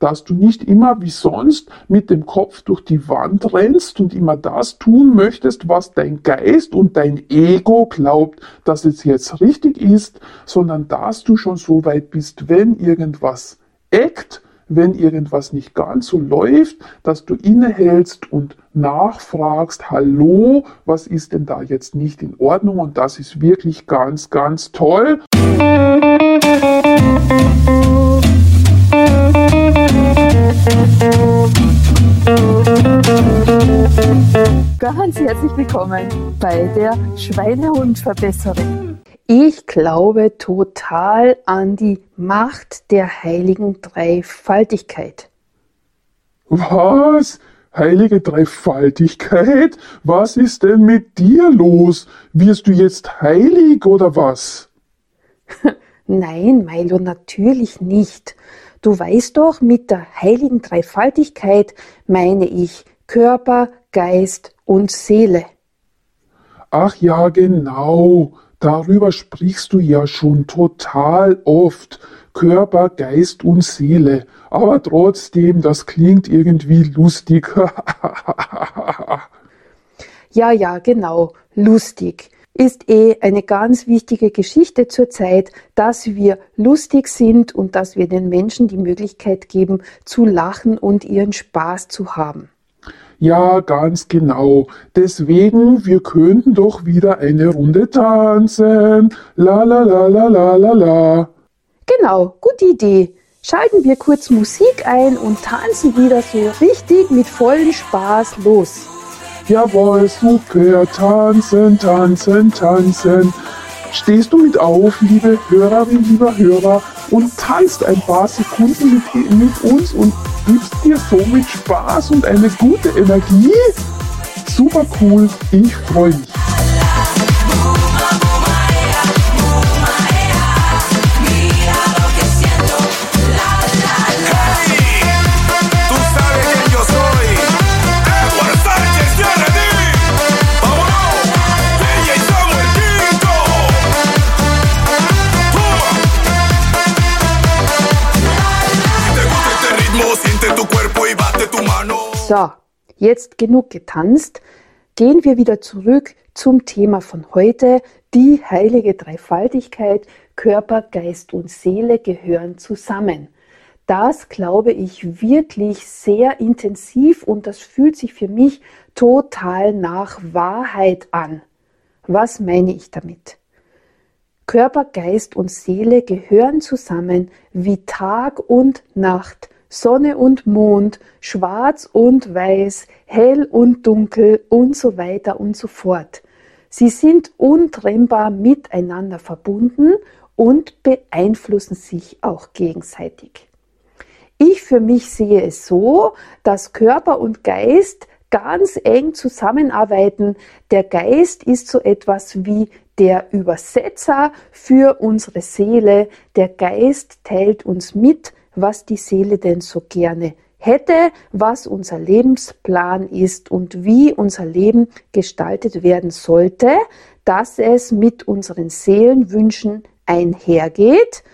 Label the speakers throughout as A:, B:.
A: dass du nicht immer wie sonst mit dem Kopf durch die Wand rennst und immer das tun möchtest, was dein Geist und dein Ego glaubt, dass es jetzt richtig ist, sondern dass du schon so weit bist, wenn irgendwas eckt, wenn irgendwas nicht ganz so läuft, dass du innehältst und nachfragst, hallo, was ist denn da jetzt nicht in Ordnung? Und das ist wirklich ganz, ganz toll.
B: Ganz herzlich willkommen bei der Schweinehundverbesserung. Ich glaube total an die Macht der heiligen Dreifaltigkeit.
A: Was? Heilige Dreifaltigkeit? Was ist denn mit dir los? Wirst du jetzt heilig oder was?
B: Nein, Milo, natürlich nicht. Du weißt doch, mit der heiligen Dreifaltigkeit meine ich Körper, Geist und Seele.
A: Ach ja, genau. Darüber sprichst du ja schon total oft. Körper, Geist und Seele. Aber trotzdem, das klingt irgendwie lustig.
B: ja, ja, genau, lustig. Ist eh eine ganz wichtige Geschichte zur Zeit, dass wir lustig sind und dass wir den Menschen die Möglichkeit geben, zu lachen und ihren Spaß zu haben.
A: Ja, ganz genau. Deswegen, wir könnten doch wieder eine Runde tanzen. La la la la la la la.
B: Genau, gute Idee. Schalten wir kurz Musik ein und tanzen wieder so richtig mit vollem Spaß los.
A: Jawohl, super, tanzen, tanzen, tanzen. Stehst du mit auf, liebe Hörerin, lieber Hörer, und tanzt ein paar Sekunden mit, mit uns und gibst dir somit Spaß und eine gute Energie? Super cool, ich freue mich.
B: So, jetzt genug getanzt. Gehen wir wieder zurück zum Thema von heute. Die heilige Dreifaltigkeit, Körper, Geist und Seele gehören zusammen. Das glaube ich wirklich sehr intensiv und das fühlt sich für mich total nach Wahrheit an. Was meine ich damit? Körper, Geist und Seele gehören zusammen wie Tag und Nacht, Sonne und Mond, schwarz und weiß, hell und dunkel und so weiter und so fort. Sie sind untrennbar miteinander verbunden und beeinflussen sich auch gegenseitig. Ich für mich sehe es so, dass Körper und Geist ganz eng zusammenarbeiten. Der Geist ist so etwas wie der Übersetzer für unsere Seele. Der Geist teilt uns mit, was die Seele denn so gerne hätte, was unser Lebensplan ist und wie unser Leben gestaltet werden sollte, dass es mit unseren Seelenwünschen einhergeht.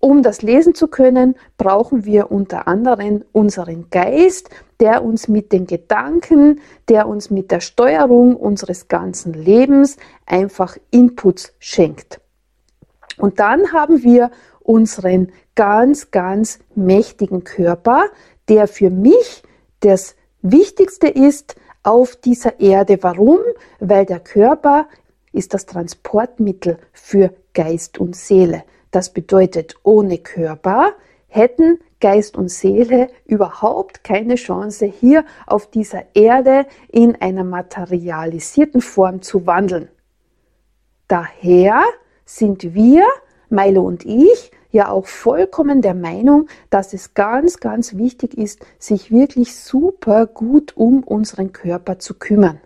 B: Um das lesen zu können, brauchen wir unter anderem unseren Geist, der uns mit den Gedanken, der uns mit der Steuerung unseres ganzen Lebens einfach Inputs schenkt. Und dann haben wir unseren ganz, ganz mächtigen Körper, der für mich das Wichtigste ist auf dieser Erde. Warum? Weil der Körper ist das Transportmittel für Geist und Seele. Das bedeutet, ohne Körper hätten Geist und Seele überhaupt keine Chance, hier auf dieser Erde in einer materialisierten Form zu wandeln. Daher sind wir, Milo und ich, ja auch vollkommen der Meinung, dass es ganz, ganz wichtig ist, sich wirklich super gut um unseren Körper zu kümmern.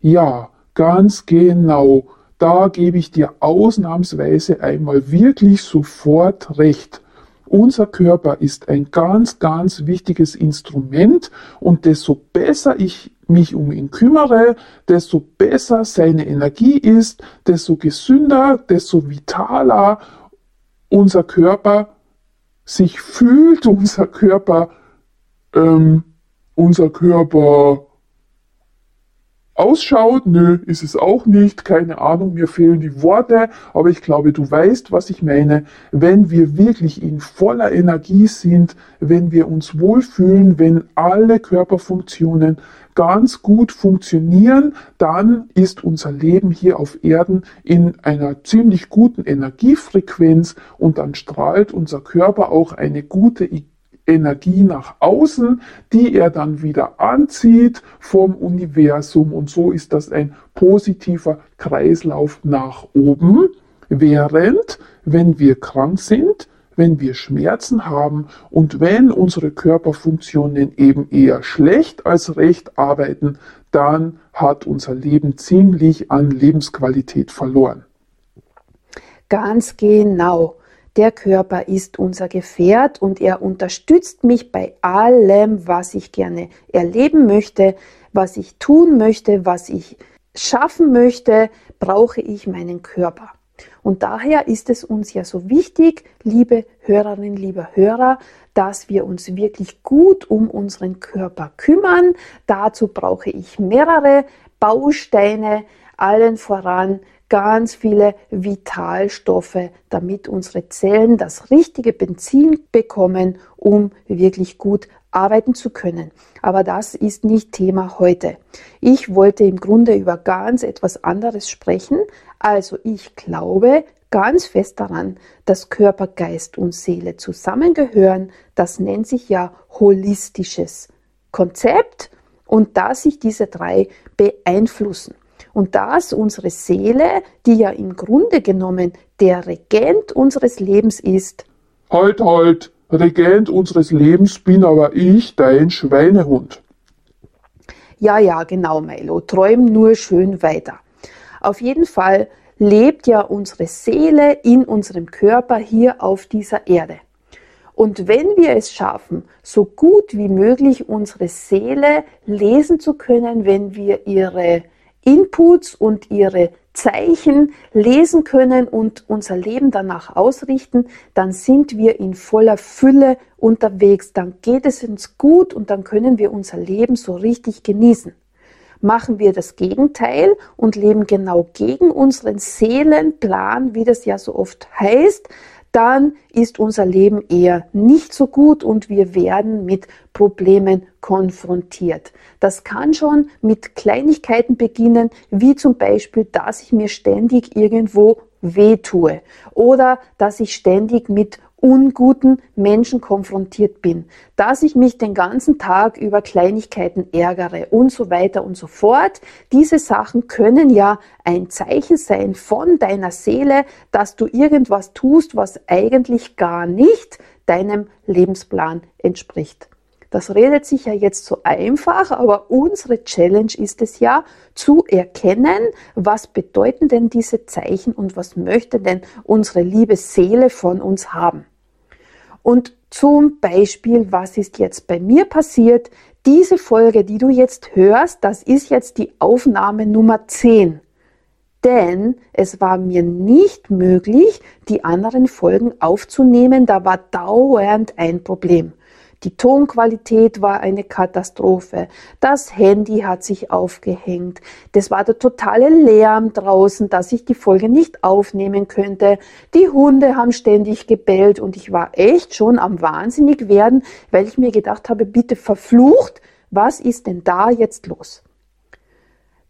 A: Ja, ganz genau. Da gebe ich dir ausnahmsweise einmal wirklich sofort recht. Unser Körper ist ein ganz, ganz wichtiges Instrument und desto besser ich mich um ihn kümmere, desto besser seine Energie ist, desto gesünder, desto vitaler unser Körper sich fühlt, unser Körper, ähm, unser Körper ausschaut. Nö, ist es auch nicht. Keine Ahnung, mir fehlen die Worte, aber ich glaube, du weißt, was ich meine. Wenn wir wirklich in voller Energie sind, wenn wir uns wohlfühlen, wenn alle Körperfunktionen ganz gut funktionieren, dann ist unser Leben hier auf Erden in einer ziemlich guten Energiefrequenz und dann strahlt unser Körper auch eine gute Energie nach außen, die er dann wieder anzieht vom Universum. Und so ist das ein positiver Kreislauf nach oben. Während, wenn wir krank sind, wenn wir Schmerzen haben und wenn unsere Körperfunktionen eben eher schlecht als recht arbeiten, dann hat unser Leben ziemlich an Lebensqualität verloren.
B: Ganz genau. Der Körper ist unser Gefährt und er unterstützt mich bei allem, was ich gerne erleben möchte, was ich tun möchte, was ich schaffen möchte, brauche ich meinen Körper. Und daher ist es uns ja so wichtig, liebe Hörerinnen, lieber Hörer, dass wir uns wirklich gut um unseren Körper kümmern. Dazu brauche ich mehrere Bausteine, allen voran ganz viele Vitalstoffe, damit unsere Zellen das richtige Benzin bekommen, um wirklich gut arbeiten zu können. Aber das ist nicht Thema heute. Ich wollte im Grunde über ganz etwas anderes sprechen. Also ich glaube ganz fest daran, dass Körper, Geist und Seele zusammengehören. Das nennt sich ja holistisches Konzept und dass sich diese drei beeinflussen. Und dass unsere Seele, die ja im Grunde genommen der Regent unseres Lebens ist.
A: Halt, halt, Regent unseres Lebens bin aber ich, dein Schweinehund.
B: Ja, ja, genau, Milo. Träum nur schön weiter. Auf jeden Fall lebt ja unsere Seele in unserem Körper hier auf dieser Erde. Und wenn wir es schaffen, so gut wie möglich unsere Seele lesen zu können, wenn wir ihre Inputs und ihre Zeichen lesen können und unser Leben danach ausrichten, dann sind wir in voller Fülle unterwegs, dann geht es uns gut und dann können wir unser Leben so richtig genießen. Machen wir das Gegenteil und leben genau gegen unseren Seelenplan, wie das ja so oft heißt, dann ist unser Leben eher nicht so gut und wir werden mit Problemen konfrontiert. Das kann schon mit Kleinigkeiten beginnen, wie zum Beispiel, dass ich mir ständig irgendwo weh tue oder dass ich ständig mit unguten Menschen konfrontiert bin, dass ich mich den ganzen Tag über Kleinigkeiten ärgere und so weiter und so fort. Diese Sachen können ja ein Zeichen sein von deiner Seele, dass du irgendwas tust, was eigentlich gar nicht deinem Lebensplan entspricht. Das redet sich ja jetzt so einfach, aber unsere Challenge ist es ja zu erkennen, was bedeuten denn diese Zeichen und was möchte denn unsere liebe Seele von uns haben. Und zum Beispiel, was ist jetzt bei mir passiert? Diese Folge, die du jetzt hörst, das ist jetzt die Aufnahme Nummer 10. Denn es war mir nicht möglich, die anderen Folgen aufzunehmen. Da war dauernd ein Problem. Die Tonqualität war eine Katastrophe. Das Handy hat sich aufgehängt. Das war der totale Lärm draußen, dass ich die Folge nicht aufnehmen könnte. Die Hunde haben ständig gebellt und ich war echt schon am Wahnsinnig werden, weil ich mir gedacht habe, bitte verflucht, was ist denn da jetzt los?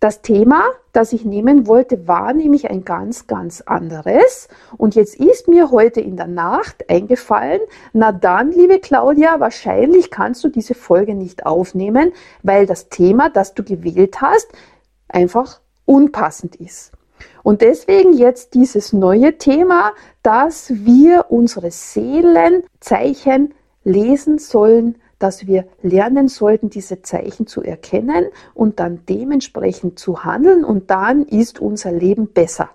B: Das Thema, das ich nehmen wollte, war nämlich ein ganz, ganz anderes. Und jetzt ist mir heute in der Nacht eingefallen, na dann, liebe Claudia, wahrscheinlich kannst du diese Folge nicht aufnehmen, weil das Thema, das du gewählt hast, einfach unpassend ist. Und deswegen jetzt dieses neue Thema, dass wir unsere Seelenzeichen lesen sollen, dass wir lernen sollten, diese Zeichen zu erkennen und dann dementsprechend zu handeln und dann ist unser Leben besser.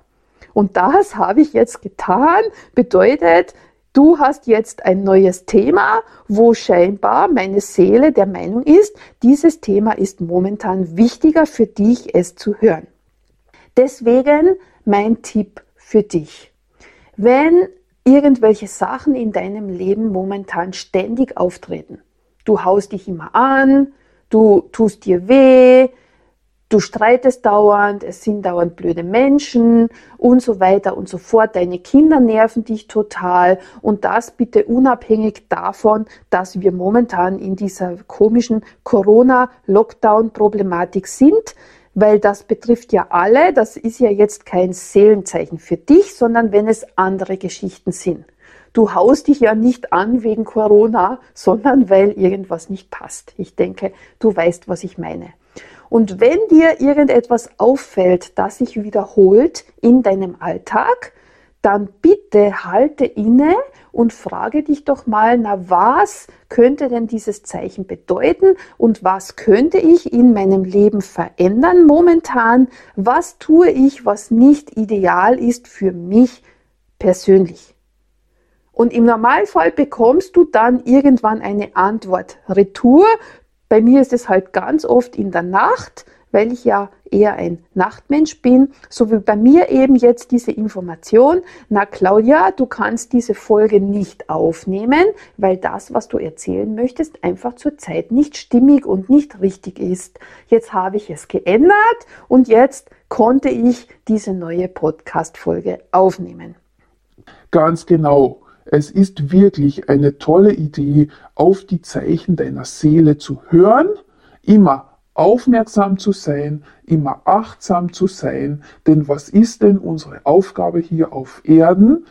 B: Und das habe ich jetzt getan, bedeutet, du hast jetzt ein neues Thema, wo scheinbar meine Seele der Meinung ist, dieses Thema ist momentan wichtiger für dich, es zu hören. Deswegen mein Tipp für dich. Wenn irgendwelche Sachen in deinem Leben momentan ständig auftreten. Du haust dich immer an, du tust dir weh, du streitest dauernd, es sind dauernd blöde Menschen und so weiter und so fort. Deine Kinder nerven dich total und das bitte unabhängig davon, dass wir momentan in dieser komischen Corona-Lockdown-Problematik sind weil das betrifft ja alle. Das ist ja jetzt kein Seelenzeichen für dich, sondern wenn es andere Geschichten sind. Du haust dich ja nicht an wegen Corona, sondern weil irgendwas nicht passt. Ich denke, du weißt, was ich meine. Und wenn dir irgendetwas auffällt, das sich wiederholt in deinem Alltag, dann bitte halte inne und frage dich doch mal, na was könnte denn dieses Zeichen bedeuten und was könnte ich in meinem Leben verändern momentan? Was tue ich, was nicht ideal ist für mich persönlich? Und im Normalfall bekommst du dann irgendwann eine Antwort retour. Bei mir ist es halt ganz oft in der Nacht weil ich ja eher ein Nachtmensch bin, so wie bei mir eben jetzt diese Information, na Claudia, du kannst diese Folge nicht aufnehmen, weil das, was du erzählen möchtest, einfach zurzeit nicht stimmig und nicht richtig ist. Jetzt habe ich es geändert und jetzt konnte ich diese neue Podcast-Folge aufnehmen.
A: Ganz genau. Es ist wirklich eine tolle Idee, auf die Zeichen deiner Seele zu hören, immer aufmerksam zu sein, immer achtsam zu sein, denn was ist denn unsere Aufgabe hier auf Erden?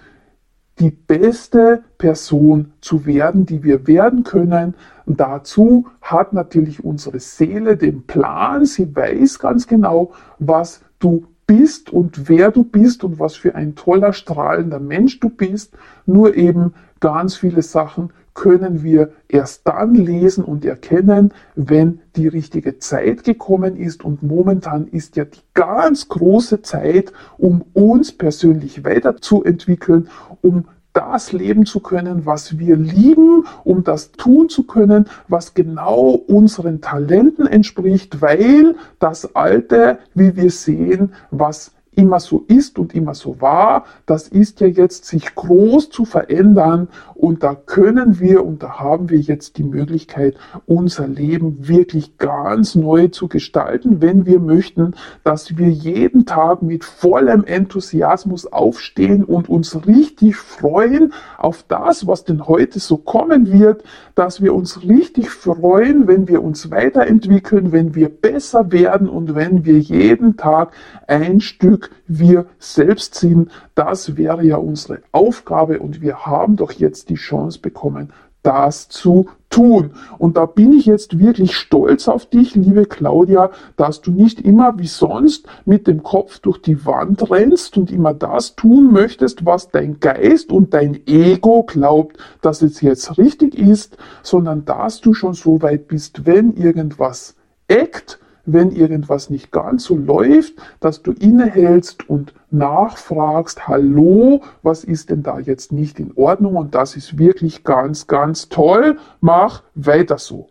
A: Die beste Person zu werden, die wir werden können. Und dazu hat natürlich unsere Seele den Plan. Sie weiß ganz genau, was du bist und wer du bist und was für ein toller, strahlender Mensch du bist. Nur eben ganz viele Sachen können wir erst dann lesen und erkennen, wenn die richtige Zeit gekommen ist. Und momentan ist ja die ganz große Zeit, um uns persönlich weiterzuentwickeln, um das leben zu können, was wir lieben, um das tun zu können, was genau unseren Talenten entspricht, weil das Alte, wie wir sehen, was immer so ist und immer so war, das ist ja jetzt sich groß zu verändern und da können wir und da haben wir jetzt die Möglichkeit, unser Leben wirklich ganz neu zu gestalten, wenn wir möchten, dass wir jeden Tag mit vollem Enthusiasmus aufstehen und uns richtig freuen auf das, was denn heute so kommen wird, dass wir uns richtig freuen, wenn wir uns weiterentwickeln, wenn wir besser werden und wenn wir jeden Tag ein Stück wir selbst sind. Das wäre ja unsere Aufgabe und wir haben doch jetzt die Chance bekommen, das zu tun. Und da bin ich jetzt wirklich stolz auf dich, liebe Claudia, dass du nicht immer wie sonst mit dem Kopf durch die Wand rennst und immer das tun möchtest, was dein Geist und dein Ego glaubt, dass es jetzt richtig ist, sondern dass du schon so weit bist, wenn irgendwas eckt, wenn irgendwas nicht ganz so läuft, dass du innehältst und nachfragst, hallo, was ist denn da jetzt nicht in Ordnung? Und das ist wirklich ganz, ganz toll. Mach weiter so.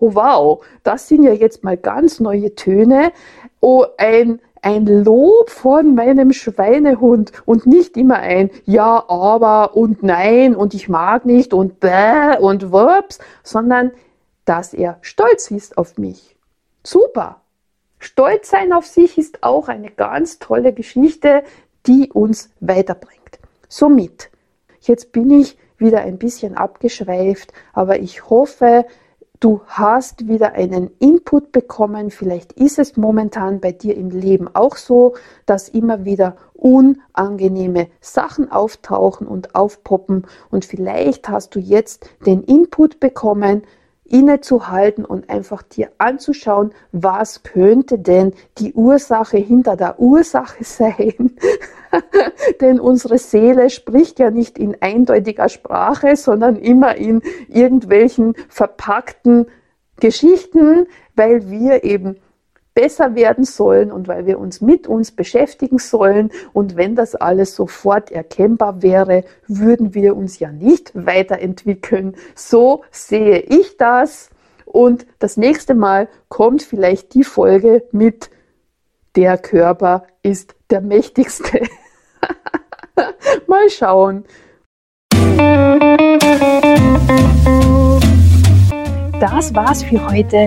B: oh wow, das sind ja jetzt mal ganz neue Töne. Oh, ein ein Lob von meinem Schweinehund und nicht immer ein Ja, aber und nein und ich mag nicht und bäh und wups, sondern dass er stolz ist auf mich Super! Stolz sein auf sich ist auch eine ganz tolle Geschichte, die uns weiterbringt. Somit, jetzt bin ich wieder ein bisschen abgeschweift, aber ich hoffe, du hast wieder einen Input bekommen. Vielleicht ist es momentan bei dir im Leben auch so, dass immer wieder unangenehme Sachen auftauchen und aufpoppen und vielleicht hast du jetzt den Input bekommen, innezuhalten und einfach dir anzuschauen, was könnte denn die Ursache hinter der Ursache sein. denn unsere Seele spricht ja nicht in eindeutiger Sprache, sondern immer in irgendwelchen verpackten Geschichten, weil wir eben besser werden sollen und weil wir uns mit uns beschäftigen sollen. Und wenn das alles sofort erkennbar wäre, würden wir uns ja nicht weiterentwickeln. So sehe ich das. Und das nächste Mal kommt vielleicht die Folge mit Der Körper ist der mächtigste. Mal schauen. Das war's für heute